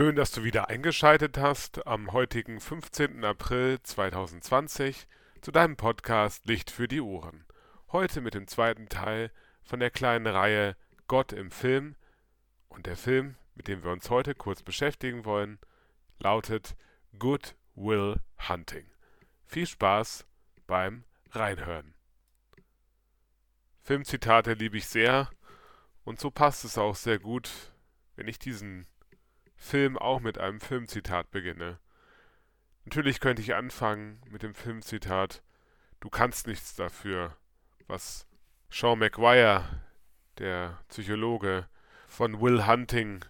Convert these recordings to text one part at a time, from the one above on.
Schön, dass du wieder eingeschaltet hast am heutigen 15. April 2020 zu deinem Podcast Licht für die Ohren. Heute mit dem zweiten Teil von der kleinen Reihe Gott im Film. Und der Film, mit dem wir uns heute kurz beschäftigen wollen, lautet Good Will Hunting. Viel Spaß beim Reinhören. Filmzitate liebe ich sehr und so passt es auch sehr gut, wenn ich diesen Film auch mit einem Filmzitat beginne. Natürlich könnte ich anfangen mit dem Filmzitat Du kannst nichts dafür, was Sean McGuire, der Psychologe von Will Hunting,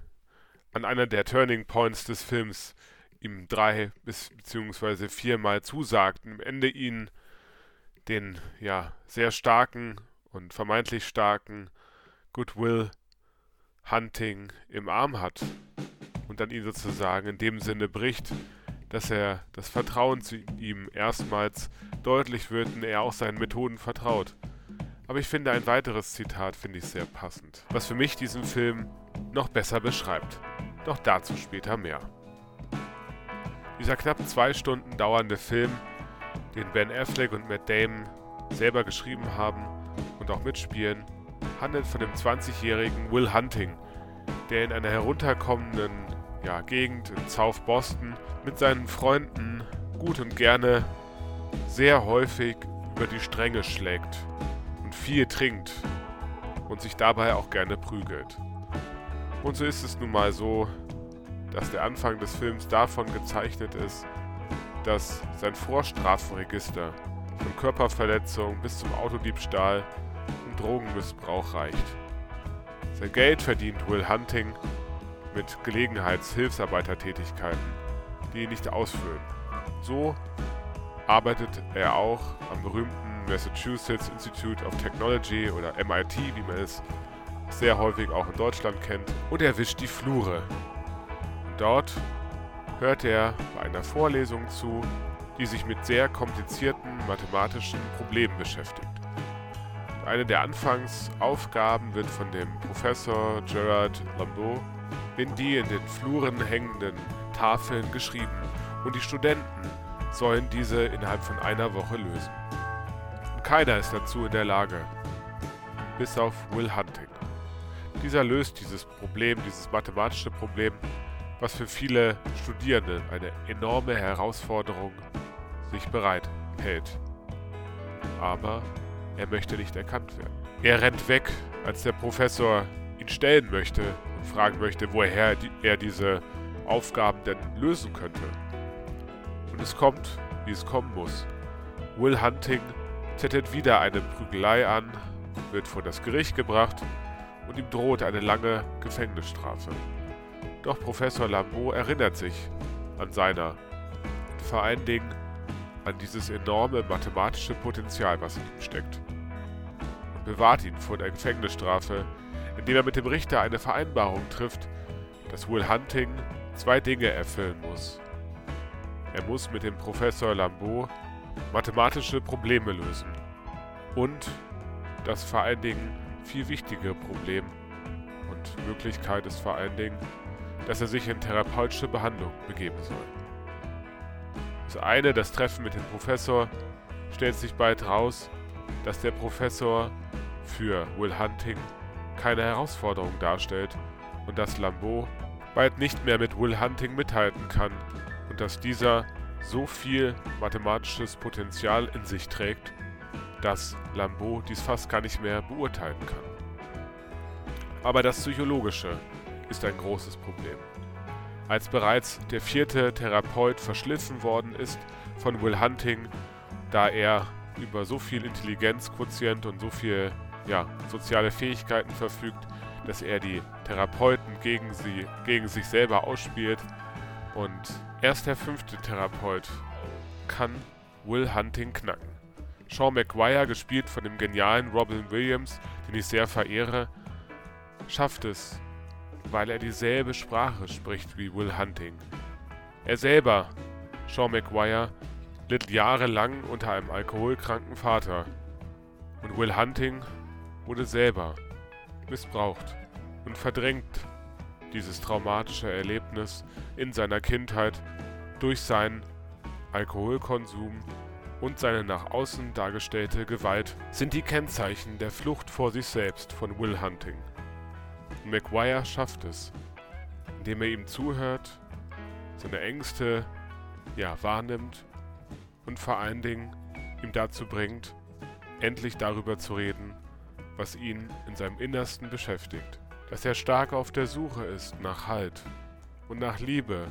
an einer der Turning Points des Films ihm drei bis beziehungsweise viermal zusagt und am Ende ihn den ja sehr starken und vermeintlich starken Goodwill Hunting im Arm hat und dann ihn sozusagen in dem Sinne bricht, dass er das Vertrauen zu ihm erstmals deutlich wird und er auch seinen Methoden vertraut. Aber ich finde ein weiteres Zitat finde ich sehr passend, was für mich diesen Film noch besser beschreibt. Doch dazu später mehr. Dieser knapp zwei Stunden dauernde Film, den Ben Affleck und Matt Damon selber geschrieben haben und auch mitspielen, handelt von dem 20-jährigen Will Hunting, der in einer herunterkommenden ja, Gegend in South Boston mit seinen Freunden gut und gerne sehr häufig über die Stränge schlägt und viel trinkt und sich dabei auch gerne prügelt. Und so ist es nun mal so, dass der Anfang des Films davon gezeichnet ist, dass sein Vorstrafenregister von Körperverletzung bis zum Autodiebstahl und Drogenmissbrauch reicht. Sein Geld verdient Will Hunting mit Gelegenheitshilfsarbeitertätigkeiten, die ihn nicht ausfüllen. So arbeitet er auch am berühmten Massachusetts Institute of Technology oder MIT, wie man es sehr häufig auch in Deutschland kennt, und er wischt die Flure. Und dort hört er bei einer Vorlesung zu, die sich mit sehr komplizierten mathematischen Problemen beschäftigt. Eine der Anfangsaufgaben wird von dem Professor Gerard Lambeau in die in den Fluren hängenden Tafeln geschrieben und die Studenten sollen diese innerhalb von einer Woche lösen. Und keiner ist dazu in der Lage, bis auf Will Hunting. Dieser löst dieses Problem, dieses mathematische Problem, was für viele Studierende eine enorme Herausforderung sich bereit hält. Aber er möchte nicht erkannt werden. Er rennt weg, als der Professor ihn stellen möchte fragen möchte, woher er diese Aufgaben denn lösen könnte. Und es kommt, wie es kommen muss. Will Hunting zettet wieder eine Prügelei an, wird vor das Gericht gebracht und ihm droht eine lange Gefängnisstrafe. Doch Professor Lambeau erinnert sich an seiner und vor allen Dingen an dieses enorme mathematische Potenzial, was in ihm steckt. Und bewahrt ihn vor der Gefängnisstrafe, indem er mit dem Richter eine Vereinbarung trifft, dass Will Hunting zwei Dinge erfüllen muss. Er muss mit dem Professor Lambeau mathematische Probleme lösen und das vor allen Dingen viel wichtigere Problem und Möglichkeit ist vor allen Dingen, dass er sich in therapeutische Behandlung begeben soll. Das eine, das Treffen mit dem Professor, stellt sich bald raus, dass der Professor für Will Hunting keine Herausforderung darstellt und dass Lambeau bald nicht mehr mit Will Hunting mithalten kann und dass dieser so viel mathematisches Potenzial in sich trägt, dass Lambeau dies fast gar nicht mehr beurteilen kann. Aber das Psychologische ist ein großes Problem. Als bereits der vierte Therapeut verschliffen worden ist von Will Hunting, da er über so viel Intelligenzquotient und so viel ja, soziale Fähigkeiten verfügt, dass er die Therapeuten gegen, sie, gegen sich selber ausspielt. Und erst der fünfte Therapeut kann Will Hunting knacken. Sean McGuire, gespielt von dem genialen Robin Williams, den ich sehr verehre, schafft es, weil er dieselbe Sprache spricht wie Will Hunting. Er selber, Sean McGuire, litt jahrelang unter einem alkoholkranken Vater. Und Will Hunting wurde selber missbraucht und verdrängt dieses traumatische Erlebnis in seiner Kindheit durch seinen Alkoholkonsum und seine nach außen dargestellte Gewalt sind die Kennzeichen der Flucht vor sich selbst von Will Hunting. Und McGuire schafft es, indem er ihm zuhört, seine Ängste ja wahrnimmt und vor allen Dingen ihm dazu bringt, endlich darüber zu reden, was ihn in seinem Innersten beschäftigt. Dass er stark auf der Suche ist nach Halt und nach Liebe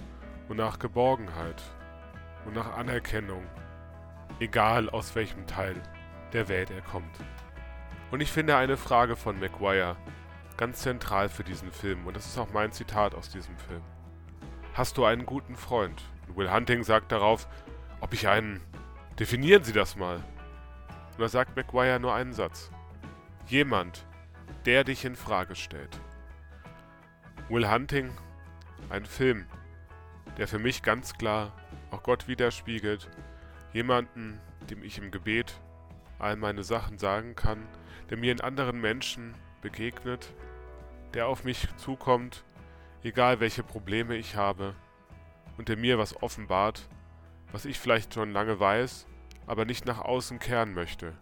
und nach Geborgenheit und nach Anerkennung, egal aus welchem Teil der Welt er kommt. Und ich finde eine Frage von McGuire ganz zentral für diesen Film, und das ist auch mein Zitat aus diesem Film. Hast du einen guten Freund? Und Will Hunting sagt darauf, ob ich einen. Definieren Sie das mal. Und da sagt McGuire nur einen Satz. Jemand, der dich in Frage stellt. Will Hunting, ein Film, der für mich ganz klar auch Gott widerspiegelt, jemanden, dem ich im Gebet all meine Sachen sagen kann, der mir in anderen Menschen begegnet, der auf mich zukommt, egal welche Probleme ich habe, und der mir was offenbart, was ich vielleicht schon lange weiß, aber nicht nach außen kehren möchte,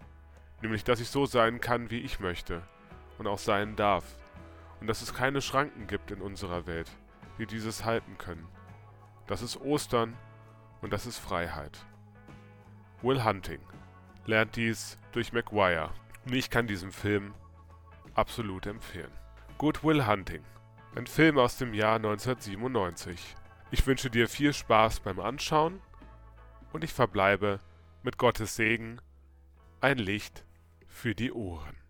nämlich dass ich so sein kann, wie ich möchte und auch sein darf, und dass es keine Schranken gibt in unserer Welt, die dieses halten können. Das ist Ostern und das ist Freiheit. Will Hunting lernt dies durch McGuire und ich kann diesen Film absolut empfehlen. Good Will Hunting, ein Film aus dem Jahr 1997. Ich wünsche dir viel Spaß beim Anschauen und ich verbleibe mit Gottes Segen ein Licht für die Ohren.